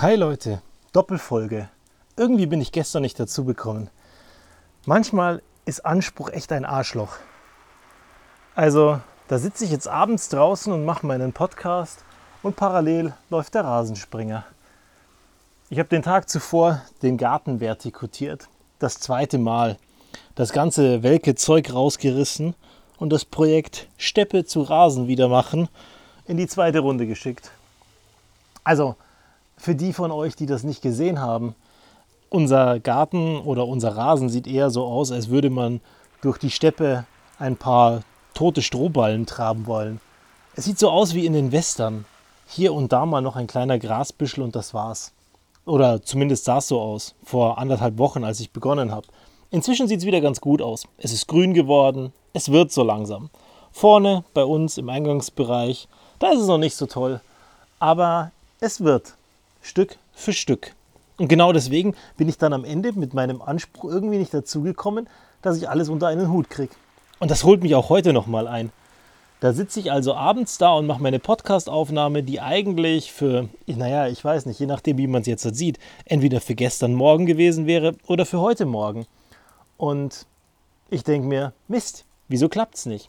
Hi Leute, Doppelfolge. Irgendwie bin ich gestern nicht dazu gekommen. Manchmal ist Anspruch echt ein Arschloch. Also, da sitze ich jetzt abends draußen und mache meinen Podcast und parallel läuft der Rasenspringer. Ich habe den Tag zuvor den Garten vertikutiert. Das zweite Mal. Das ganze welke Zeug rausgerissen und das Projekt Steppe zu Rasen wieder machen in die zweite Runde geschickt. Also, für die von euch, die das nicht gesehen haben, unser Garten oder unser Rasen sieht eher so aus, als würde man durch die Steppe ein paar tote Strohballen traben wollen. Es sieht so aus wie in den Western. Hier und da mal noch ein kleiner Grasbüschel und das war's. Oder zumindest sah es so aus, vor anderthalb Wochen, als ich begonnen habe. Inzwischen sieht es wieder ganz gut aus. Es ist grün geworden, es wird so langsam. Vorne bei uns im Eingangsbereich, da ist es noch nicht so toll. Aber es wird, Stück für Stück. Und genau deswegen bin ich dann am Ende mit meinem Anspruch irgendwie nicht dazu gekommen, dass ich alles unter einen Hut kriege. Und das holt mich auch heute nochmal ein. Da sitze ich also abends da und mache meine Podcast-Aufnahme, die eigentlich für, naja, ich weiß nicht, je nachdem, wie man es jetzt sieht, entweder für gestern Morgen gewesen wäre oder für heute Morgen. Und ich denke mir, Mist, wieso klappt es nicht?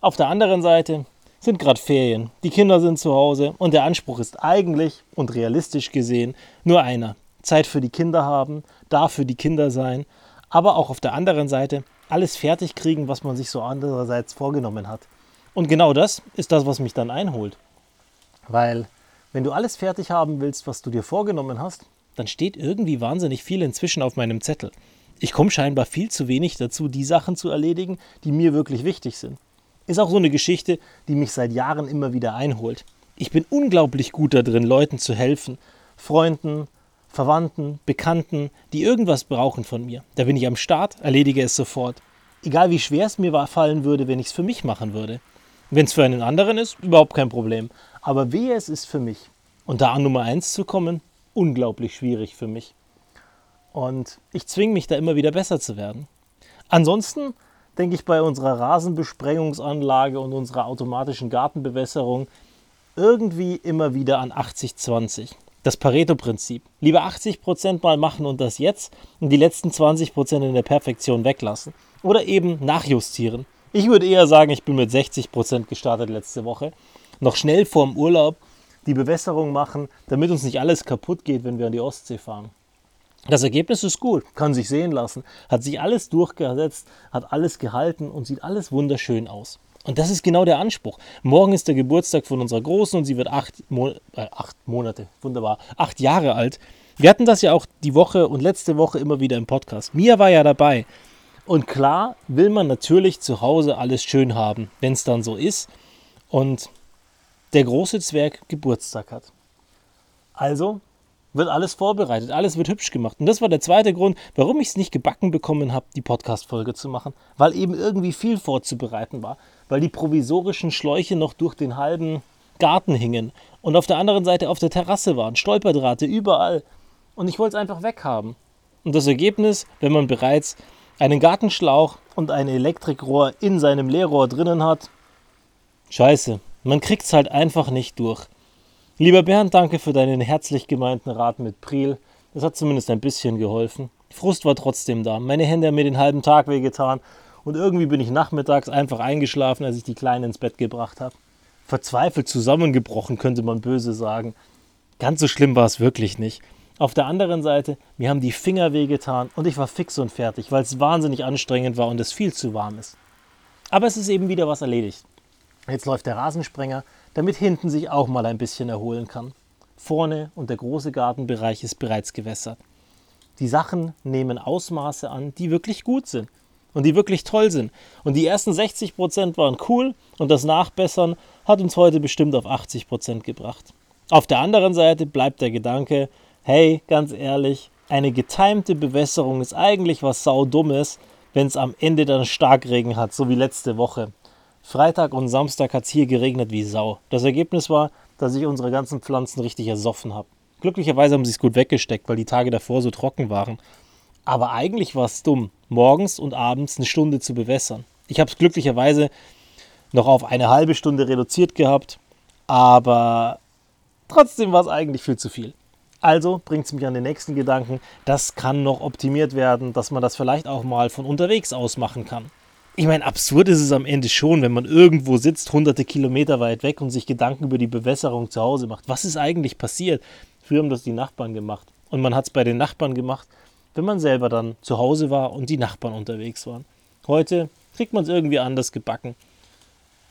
Auf der anderen Seite sind gerade Ferien, die Kinder sind zu Hause und der Anspruch ist eigentlich und realistisch gesehen nur einer. Zeit für die Kinder haben, da für die Kinder sein, aber auch auf der anderen Seite alles fertig kriegen, was man sich so andererseits vorgenommen hat. Und genau das ist das, was mich dann einholt. Weil wenn du alles fertig haben willst, was du dir vorgenommen hast, dann steht irgendwie wahnsinnig viel inzwischen auf meinem Zettel. Ich komme scheinbar viel zu wenig dazu, die Sachen zu erledigen, die mir wirklich wichtig sind. Ist auch so eine Geschichte, die mich seit Jahren immer wieder einholt. Ich bin unglaublich gut darin, Leuten zu helfen. Freunden, Verwandten, Bekannten, die irgendwas brauchen von mir. Da bin ich am Start, erledige es sofort. Egal wie schwer es mir fallen würde, wenn ich es für mich machen würde. Wenn es für einen anderen ist, überhaupt kein Problem. Aber wehe es ist für mich. Und da an Nummer 1 zu kommen, unglaublich schwierig für mich. Und ich zwinge mich da immer wieder besser zu werden. Ansonsten denke ich bei unserer Rasenbesprengungsanlage und unserer automatischen Gartenbewässerung irgendwie immer wieder an 80-20. Das Pareto-Prinzip. Lieber 80% mal machen und das jetzt und die letzten 20% in der Perfektion weglassen. Oder eben nachjustieren. Ich würde eher sagen, ich bin mit 60% gestartet letzte Woche. Noch schnell vorm Urlaub die Bewässerung machen, damit uns nicht alles kaputt geht, wenn wir an die Ostsee fahren. Das Ergebnis ist gut, kann sich sehen lassen, hat sich alles durchgesetzt, hat alles gehalten und sieht alles wunderschön aus. Und das ist genau der Anspruch. Morgen ist der Geburtstag von unserer Großen und sie wird acht, Mo äh, acht Monate, wunderbar, acht Jahre alt. Wir hatten das ja auch die Woche und letzte Woche immer wieder im Podcast. Mia war ja dabei. Und klar will man natürlich zu Hause alles schön haben, wenn es dann so ist und der große Zwerg Geburtstag hat. Also wird alles vorbereitet, alles wird hübsch gemacht. Und das war der zweite Grund, warum ich es nicht gebacken bekommen habe, die Podcast-Folge zu machen, weil eben irgendwie viel vorzubereiten war, weil die provisorischen Schläuche noch durch den halben Garten hingen und auf der anderen Seite auf der Terrasse waren, Stolperdrahte überall. Und ich wollte es einfach weghaben. Und das Ergebnis, wenn man bereits einen Gartenschlauch und ein Elektrikrohr in seinem Leerrohr drinnen hat. Scheiße, man kriegt es halt einfach nicht durch. Lieber Bernd, danke für deinen herzlich gemeinten Rat mit Priel. Das hat zumindest ein bisschen geholfen. Frust war trotzdem da. Meine Hände haben mir den halben Tag wehgetan und irgendwie bin ich nachmittags einfach eingeschlafen, als ich die Kleine ins Bett gebracht habe. Verzweifelt zusammengebrochen, könnte man böse sagen. Ganz so schlimm war es wirklich nicht. Auf der anderen Seite, mir haben die Finger wehgetan und ich war fix und fertig, weil es wahnsinnig anstrengend war und es viel zu warm ist. Aber es ist eben wieder was erledigt. Jetzt läuft der Rasensprenger, damit hinten sich auch mal ein bisschen erholen kann. Vorne und der große Gartenbereich ist bereits gewässert. Die Sachen nehmen Ausmaße an, die wirklich gut sind und die wirklich toll sind. Und die ersten 60 Prozent waren cool und das Nachbessern hat uns heute bestimmt auf 80 Prozent gebracht. Auf der anderen Seite bleibt der Gedanke, hey, ganz ehrlich, eine getimte Bewässerung ist eigentlich was saudummes, wenn es am Ende dann Starkregen hat, so wie letzte Woche. Freitag und Samstag hat es hier geregnet wie Sau. Das Ergebnis war, dass ich unsere ganzen Pflanzen richtig ersoffen habe. Glücklicherweise haben sie es gut weggesteckt, weil die Tage davor so trocken waren. Aber eigentlich war es dumm, morgens und abends eine Stunde zu bewässern. Ich habe es glücklicherweise noch auf eine halbe Stunde reduziert gehabt, aber trotzdem war es eigentlich viel zu viel. Also bringt es mich an den nächsten Gedanken, das kann noch optimiert werden, dass man das vielleicht auch mal von unterwegs aus machen kann. Ich meine, absurd ist es am Ende schon, wenn man irgendwo sitzt, hunderte Kilometer weit weg und sich Gedanken über die Bewässerung zu Hause macht. Was ist eigentlich passiert? Früher haben das die Nachbarn gemacht. Und man hat es bei den Nachbarn gemacht, wenn man selber dann zu Hause war und die Nachbarn unterwegs waren. Heute kriegt man es irgendwie anders gebacken.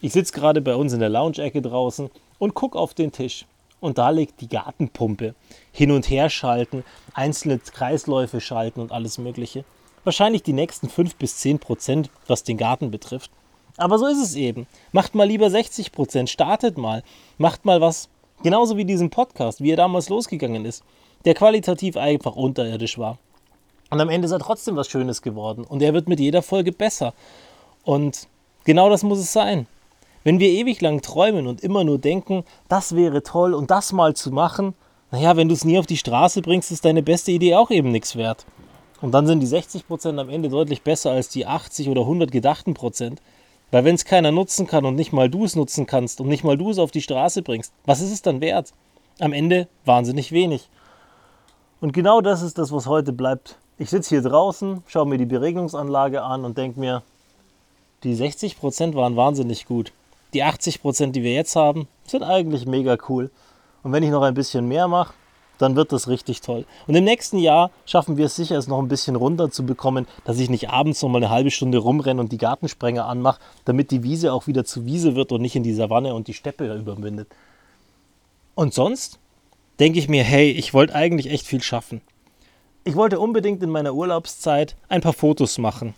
Ich sitze gerade bei uns in der Lounge-Ecke draußen und gucke auf den Tisch. Und da liegt die Gartenpumpe. Hin und her schalten, einzelne Kreisläufe schalten und alles Mögliche. Wahrscheinlich die nächsten 5 bis 10 Prozent, was den Garten betrifft. Aber so ist es eben. Macht mal lieber 60 Prozent, startet mal. Macht mal was, genauso wie diesen Podcast, wie er damals losgegangen ist, der qualitativ einfach unterirdisch war. Und am Ende ist er trotzdem was Schönes geworden. Und er wird mit jeder Folge besser. Und genau das muss es sein. Wenn wir ewig lang träumen und immer nur denken, das wäre toll und das mal zu machen, naja, wenn du es nie auf die Straße bringst, ist deine beste Idee auch eben nichts wert. Und dann sind die 60% am Ende deutlich besser als die 80 oder 100 gedachten Prozent. Weil wenn es keiner nutzen kann und nicht mal du es nutzen kannst und nicht mal du es auf die Straße bringst, was ist es dann wert? Am Ende wahnsinnig wenig. Und genau das ist das, was heute bleibt. Ich sitze hier draußen, schaue mir die Beregnungsanlage an und denke mir, die 60% waren wahnsinnig gut die 80 Prozent, die wir jetzt haben, sind eigentlich mega cool. Und wenn ich noch ein bisschen mehr mache, dann wird das richtig toll. Und im nächsten Jahr schaffen wir es sicher, es noch ein bisschen runter zu bekommen, dass ich nicht abends noch mal eine halbe Stunde rumrenne und die Gartensprenger anmache, damit die Wiese auch wieder zu Wiese wird und nicht in die Savanne und die Steppe überwindet. Und sonst denke ich mir, hey, ich wollte eigentlich echt viel schaffen. Ich wollte unbedingt in meiner Urlaubszeit ein paar Fotos machen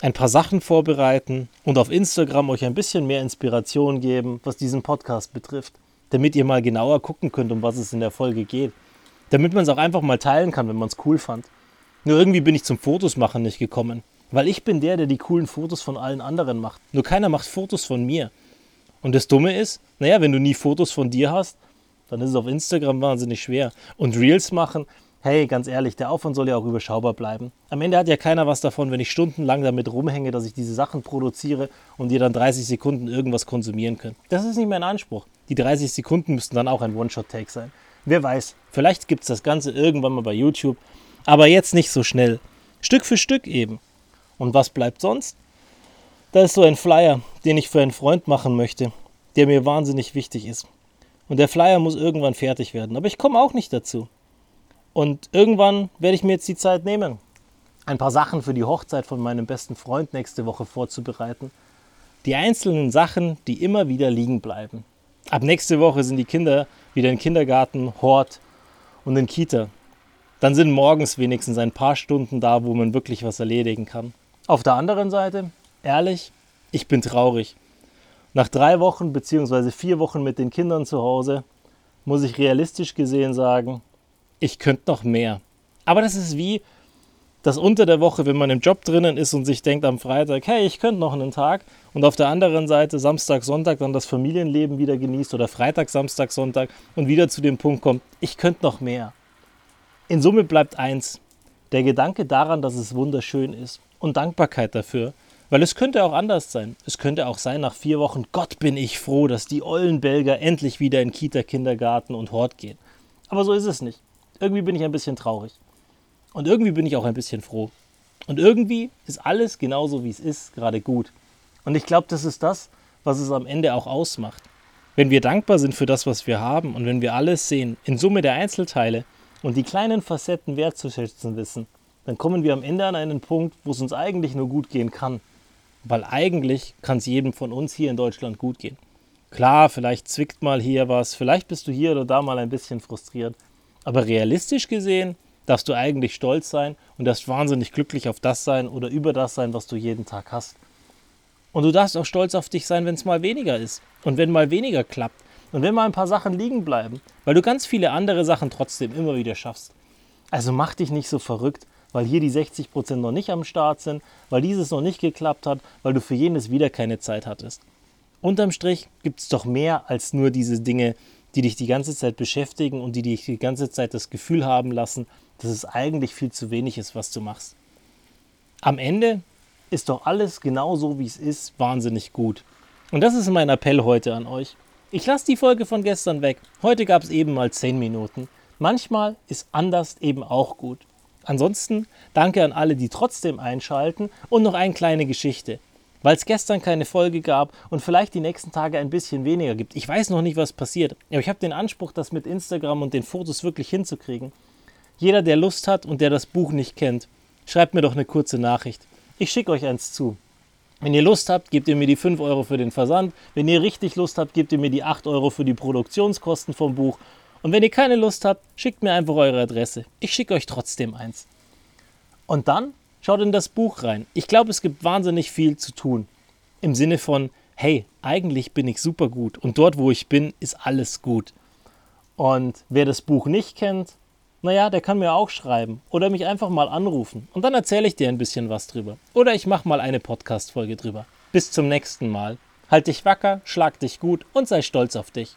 ein paar Sachen vorbereiten und auf Instagram euch ein bisschen mehr Inspiration geben, was diesen Podcast betrifft, damit ihr mal genauer gucken könnt, um was es in der Folge geht. Damit man es auch einfach mal teilen kann, wenn man es cool fand. Nur irgendwie bin ich zum Fotos machen nicht gekommen, weil ich bin der, der die coolen Fotos von allen anderen macht. Nur keiner macht Fotos von mir. Und das Dumme ist, naja, wenn du nie Fotos von dir hast, dann ist es auf Instagram wahnsinnig schwer. Und Reels machen, hey, ganz ehrlich, der Aufwand soll ja auch überschaubar bleiben. Am Ende hat ja keiner was davon, wenn ich stundenlang damit rumhänge, dass ich diese Sachen produziere und ihr dann 30 Sekunden irgendwas konsumieren könnt. Das ist nicht mein Anspruch. Die 30 Sekunden müssten dann auch ein One-Shot-Take sein. Wer weiß, vielleicht gibt es das Ganze irgendwann mal bei YouTube, aber jetzt nicht so schnell. Stück für Stück eben. Und was bleibt sonst? Da ist so ein Flyer, den ich für einen Freund machen möchte, der mir wahnsinnig wichtig ist. Und der Flyer muss irgendwann fertig werden, aber ich komme auch nicht dazu. Und irgendwann werde ich mir jetzt die Zeit nehmen, ein paar Sachen für die Hochzeit von meinem besten Freund nächste Woche vorzubereiten. Die einzelnen Sachen, die immer wieder liegen bleiben. Ab nächste Woche sind die Kinder wieder in Kindergarten, Hort und in Kita. Dann sind morgens wenigstens ein paar Stunden da, wo man wirklich was erledigen kann. Auf der anderen Seite, ehrlich, ich bin traurig. Nach drei Wochen bzw. vier Wochen mit den Kindern zu Hause muss ich realistisch gesehen sagen, ich könnte noch mehr. Aber das ist wie das unter der Woche, wenn man im Job drinnen ist und sich denkt am Freitag, hey, ich könnte noch einen Tag. Und auf der anderen Seite Samstag, Sonntag dann das Familienleben wieder genießt oder Freitag, Samstag, Sonntag und wieder zu dem Punkt kommt, ich könnte noch mehr. In Summe bleibt eins, der Gedanke daran, dass es wunderschön ist und Dankbarkeit dafür. Weil es könnte auch anders sein. Es könnte auch sein, nach vier Wochen, Gott bin ich froh, dass die ollen Belger endlich wieder in Kita, Kindergarten und Hort gehen. Aber so ist es nicht. Irgendwie bin ich ein bisschen traurig. Und irgendwie bin ich auch ein bisschen froh. Und irgendwie ist alles genauso, wie es ist, gerade gut. Und ich glaube, das ist das, was es am Ende auch ausmacht. Wenn wir dankbar sind für das, was wir haben und wenn wir alles sehen, in Summe der Einzelteile und die kleinen Facetten wertzuschätzen wissen, dann kommen wir am Ende an einen Punkt, wo es uns eigentlich nur gut gehen kann. Weil eigentlich kann es jedem von uns hier in Deutschland gut gehen. Klar, vielleicht zwickt mal hier was, vielleicht bist du hier oder da mal ein bisschen frustriert. Aber realistisch gesehen darfst du eigentlich stolz sein und darfst wahnsinnig glücklich auf das sein oder über das sein, was du jeden Tag hast. Und du darfst auch stolz auf dich sein, wenn es mal weniger ist und wenn mal weniger klappt und wenn mal ein paar Sachen liegen bleiben, weil du ganz viele andere Sachen trotzdem immer wieder schaffst. Also mach dich nicht so verrückt, weil hier die 60% noch nicht am Start sind, weil dieses noch nicht geklappt hat, weil du für jenes wieder keine Zeit hattest. Unterm Strich gibt es doch mehr als nur diese Dinge, die dich die ganze Zeit beschäftigen und die dich die ganze Zeit das Gefühl haben lassen, dass es eigentlich viel zu wenig ist, was du machst. Am Ende ist doch alles genau so, wie es ist, wahnsinnig gut. Und das ist mein Appell heute an euch. Ich lasse die Folge von gestern weg. Heute gab es eben mal 10 Minuten. Manchmal ist anders eben auch gut. Ansonsten danke an alle, die trotzdem einschalten und noch eine kleine Geschichte. Weil es gestern keine Folge gab und vielleicht die nächsten Tage ein bisschen weniger gibt. Ich weiß noch nicht, was passiert, aber ich habe den Anspruch, das mit Instagram und den Fotos wirklich hinzukriegen. Jeder, der Lust hat und der das Buch nicht kennt, schreibt mir doch eine kurze Nachricht. Ich schicke euch eins zu. Wenn ihr Lust habt, gebt ihr mir die 5 Euro für den Versand. Wenn ihr richtig Lust habt, gebt ihr mir die 8 Euro für die Produktionskosten vom Buch. Und wenn ihr keine Lust habt, schickt mir einfach eure Adresse. Ich schicke euch trotzdem eins. Und dann schaut in das Buch rein. Ich glaube, es gibt wahnsinnig viel zu tun. Im Sinne von, hey, eigentlich bin ich super gut und dort, wo ich bin, ist alles gut. Und wer das Buch nicht kennt, naja, der kann mir auch schreiben oder mich einfach mal anrufen und dann erzähle ich dir ein bisschen was drüber. Oder ich mache mal eine Podcast-Folge drüber. Bis zum nächsten Mal. Halt dich wacker, schlag dich gut und sei stolz auf dich.